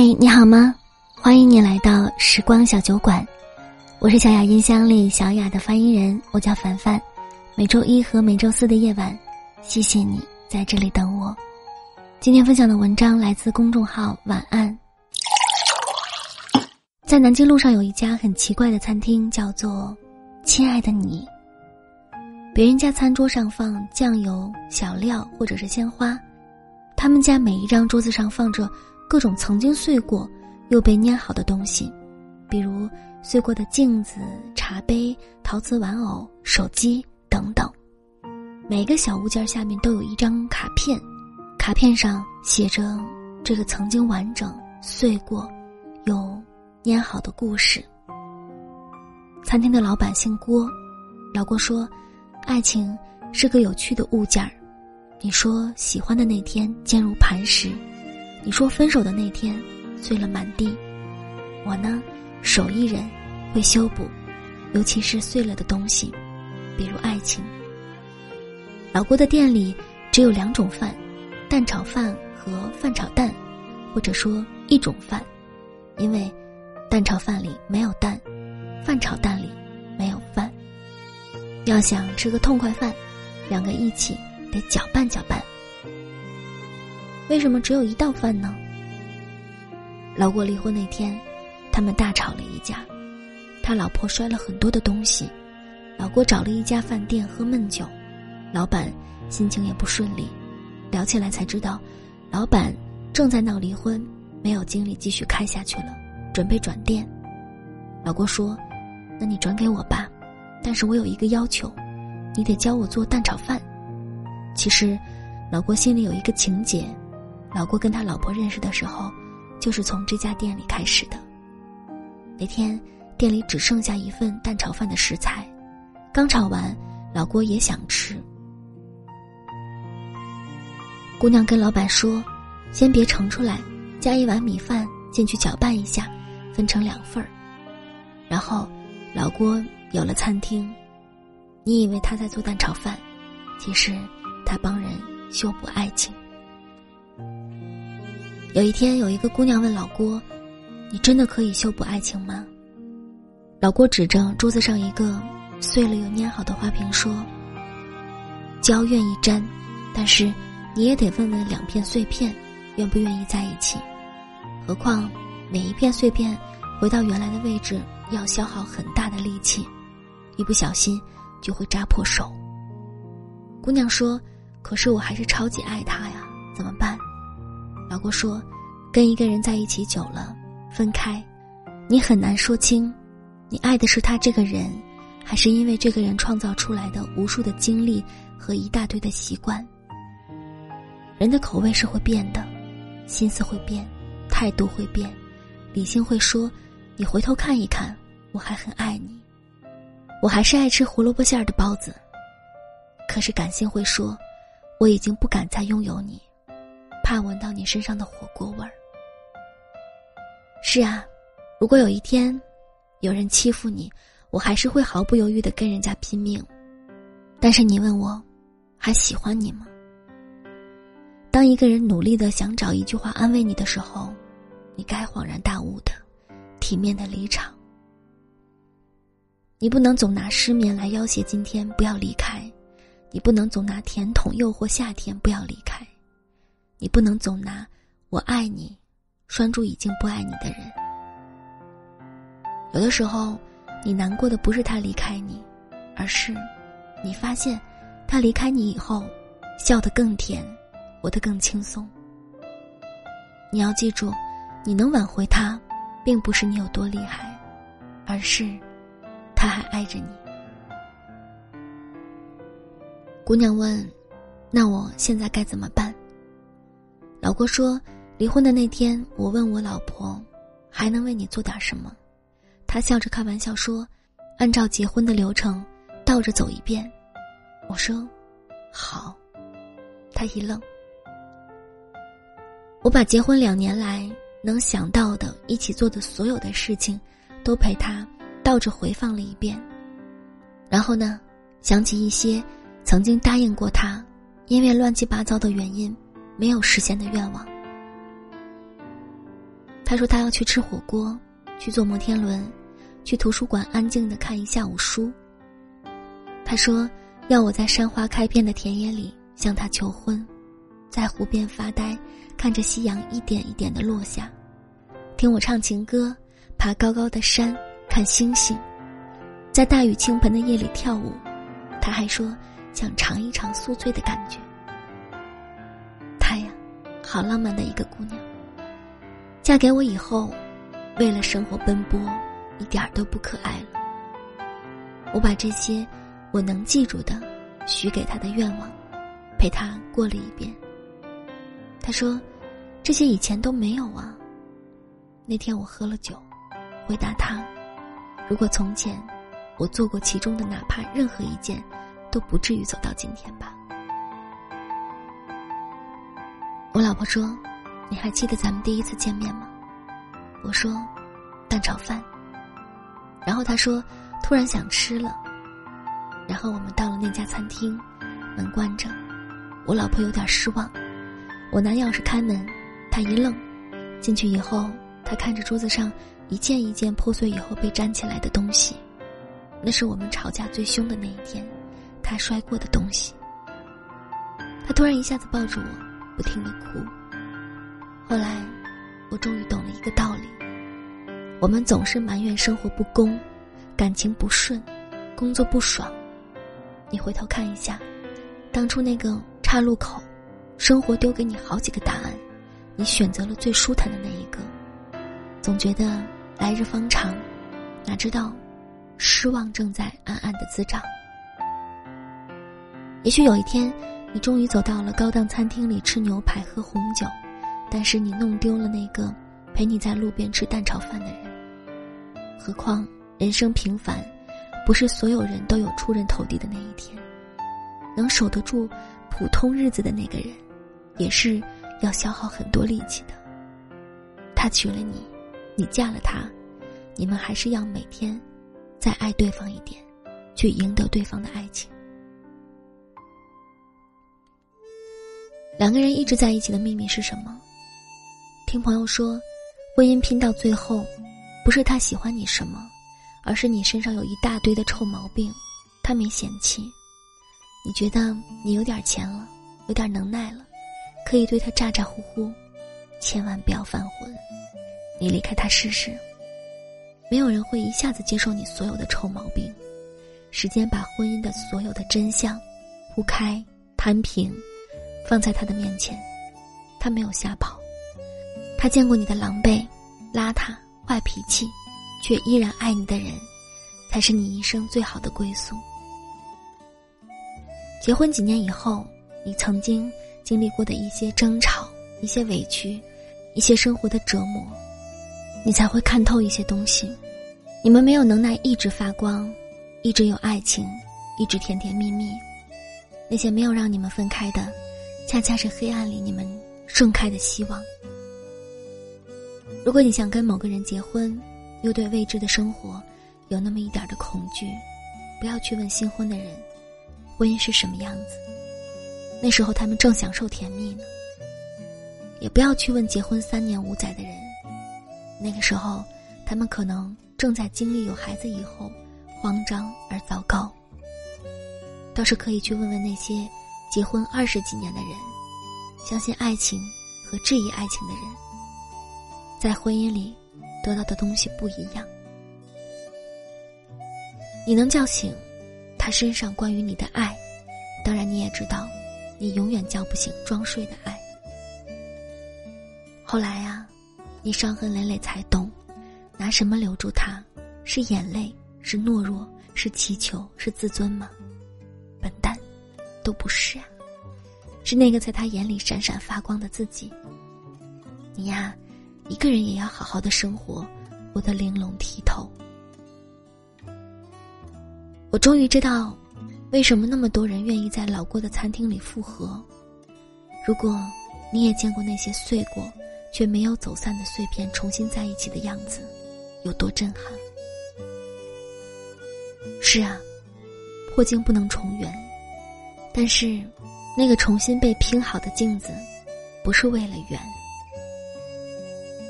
嗨，你好吗？欢迎你来到时光小酒馆，我是小雅音箱里小雅的发音人，我叫凡凡。每周一和每周四的夜晚，谢谢你在这里等我。今天分享的文章来自公众号晚安。在南京路上有一家很奇怪的餐厅，叫做“亲爱的你”。别人家餐桌上放酱油、小料或者是鲜花，他们家每一张桌子上放着。各种曾经碎过又被粘好的东西，比如碎过的镜子、茶杯、陶瓷玩偶、手机等等。每个小物件下面都有一张卡片，卡片上写着这个曾经完整、碎过又粘好的故事。餐厅的老板姓郭，老郭说：“爱情是个有趣的物件儿，你说喜欢的那天坚如磐石。”你说分手的那天，碎了满地。我呢，手艺人，会修补，尤其是碎了的东西，比如爱情。老郭的店里只有两种饭，蛋炒饭和饭炒蛋，或者说一种饭，因为蛋炒饭里没有蛋，饭炒蛋里没有饭。要想吃个痛快饭，两个一起得搅拌搅拌。为什么只有一道饭呢？老郭离婚那天，他们大吵了一架，他老婆摔了很多的东西，老郭找了一家饭店喝闷酒，老板心情也不顺利，聊起来才知道，老板正在闹离婚，没有精力继续开下去了，准备转店。老郭说：“那你转给我吧，但是我有一个要求，你得教我做蛋炒饭。”其实，老郭心里有一个情节。老郭跟他老婆认识的时候，就是从这家店里开始的。那天店里只剩下一份蛋炒饭的食材，刚炒完，老郭也想吃。姑娘跟老板说：“先别盛出来，加一碗米饭进去搅拌一下，分成两份儿。”然后，老郭有了餐厅。你以为他在做蛋炒饭，其实他帮人修补爱情。有一天，有一个姑娘问老郭：“你真的可以修补爱情吗？”老郭指着桌子上一个碎了又粘好的花瓶说：“胶愿意粘，但是你也得问问两片碎片，愿不愿意在一起。何况每一片碎片回到原来的位置要消耗很大的力气，一不小心就会扎破手。”姑娘说：“可是我还是超级爱他呀，怎么办？”我说：“跟一个人在一起久了，分开，你很难说清，你爱的是他这个人，还是因为这个人创造出来的无数的经历和一大堆的习惯。人的口味是会变的，心思会变，态度会变，理性会说，你回头看一看，我还很爱你，我还是爱吃胡萝卜馅儿的包子。可是感性会说，我已经不敢再拥有你。”怕闻到你身上的火锅味儿。是啊，如果有一天有人欺负你，我还是会毫不犹豫的跟人家拼命。但是你问我，还喜欢你吗？当一个人努力的想找一句话安慰你的时候，你该恍然大悟的，体面的离场。你不能总拿失眠来要挟今天不要离开，你不能总拿甜筒诱惑夏天不要离开。你不能总拿“我爱你”拴住已经不爱你的人。有的时候，你难过的不是他离开你，而是你发现他离开你以后，笑得更甜，活得更轻松。你要记住，你能挽回他，并不是你有多厉害，而是他还爱着你。姑娘问：“那我现在该怎么办？”老郭说：“离婚的那天，我问我老婆，还能为你做点什么？”她笑着开玩笑说：“按照结婚的流程，倒着走一遍。”我说：“好。”他一愣。我把结婚两年来能想到的一起做的所有的事情，都陪他倒着回放了一遍。然后呢，想起一些曾经答应过他，因为乱七八糟的原因。没有实现的愿望。他说他要去吃火锅，去坐摩天轮，去图书馆安静的看一下午书。他说要我在山花开遍的田野里向他求婚，在湖边发呆，看着夕阳一点一点的落下，听我唱情歌，爬高高的山看星星，在大雨倾盆的夜里跳舞。他还说想尝一尝宿醉的感觉。好浪漫的一个姑娘。嫁给我以后，为了生活奔波，一点儿都不可爱了。我把这些我能记住的许给她的愿望，陪她过了一遍。她说：“这些以前都没有啊。”那天我喝了酒，回答她：“如果从前我做过其中的哪怕任何一件，都不至于走到今天吧。”我老婆说：“你还记得咱们第一次见面吗？”我说：“蛋炒饭。”然后她说：“突然想吃了。”然后我们到了那家餐厅，门关着，我老婆有点失望。我拿钥匙开门，她一愣。进去以后，她看着桌子上一件一件破碎以后被粘起来的东西，那是我们吵架最凶的那一天，她摔过的东西。她突然一下子抱住我。不停的哭。后来，我终于懂了一个道理：我们总是埋怨生活不公、感情不顺、工作不爽。你回头看一下，当初那个岔路口，生活丢给你好几个答案，你选择了最舒坦的那一个。总觉得来日方长，哪知道失望正在暗暗的滋长。也许有一天。你终于走到了高档餐厅里吃牛排喝红酒，但是你弄丢了那个陪你在路边吃蛋炒饭的人。何况人生平凡，不是所有人都有出人头地的那一天。能守得住普通日子的那个人，也是要消耗很多力气的。他娶了你，你嫁了他，你们还是要每天再爱对方一点，去赢得对方的爱情。两个人一直在一起的秘密是什么？听朋友说，婚姻拼到最后，不是他喜欢你什么，而是你身上有一大堆的臭毛病，他没嫌弃。你觉得你有点钱了，有点能耐了，可以对他咋咋呼呼，千万不要犯浑。你离开他试试，没有人会一下子接受你所有的臭毛病。时间把婚姻的所有的真相铺开摊平。放在他的面前，他没有吓跑。他见过你的狼狈、邋遢、坏脾气，却依然爱你的人，才是你一生最好的归宿。结婚几年以后，你曾经经历过的一些争吵、一些委屈、一些生活的折磨，你才会看透一些东西。你们没有能耐一直发光，一直有爱情，一直甜甜蜜蜜。那些没有让你们分开的。恰恰是黑暗里你们盛开的希望。如果你想跟某个人结婚，又对未知的生活有那么一点的恐惧，不要去问新婚的人，婚姻是什么样子。那时候他们正享受甜蜜呢。也不要去问结婚三年五载的人，那个时候他们可能正在经历有孩子以后慌张而糟糕。倒是可以去问问那些。结婚二十几年的人，相信爱情和质疑爱情的人，在婚姻里得到的东西不一样。你能叫醒他身上关于你的爱，当然你也知道，你永远叫不醒装睡的爱。后来啊，你伤痕累累才懂，拿什么留住他？是眼泪？是懦弱？是祈求？是自尊吗？都不是啊，是那个在他眼里闪闪发光的自己。你呀，一个人也要好好的生活，活得玲珑剔透。我终于知道，为什么那么多人愿意在老过的餐厅里复合。如果你也见过那些碎过却没有走散的碎片重新在一起的样子，有多震撼？是啊，破镜不能重圆。但是，那个重新被拼好的镜子，不是为了圆。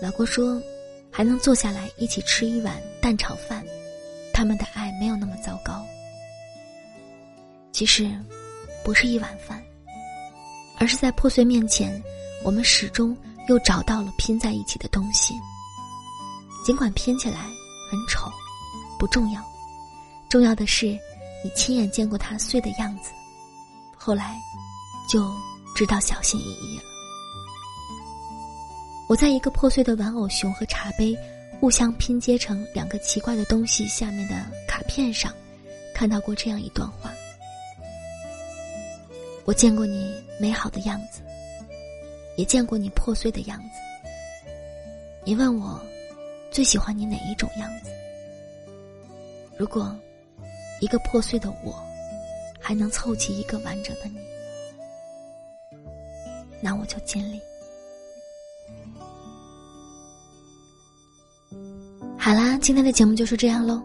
老郭说，还能坐下来一起吃一碗蛋炒饭，他们的爱没有那么糟糕。其实，不是一碗饭，而是在破碎面前，我们始终又找到了拼在一起的东西。尽管拼起来很丑，不重要，重要的是你亲眼见过它碎的样子，后来就知道小心翼翼了。我在一个破碎的玩偶熊和茶杯互相拼接成两个奇怪的东西下面的卡片上，看到过这样一段话：我见过你美好的样子，也见过你破碎的样子。你问我。最喜欢你哪一种样子？如果一个破碎的我还能凑齐一个完整的你，那我就尽力。好啦，今天的节目就是这样喽。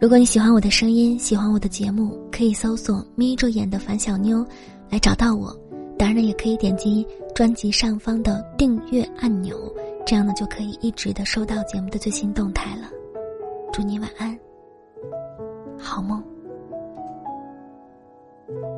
如果你喜欢我的声音，喜欢我的节目，可以搜索“眯着眼的樊小妞”来找到我。当然了，也可以点击专辑上方的订阅按钮。这样呢，就可以一直的收到节目的最新动态了。祝你晚安，好梦。Thank you.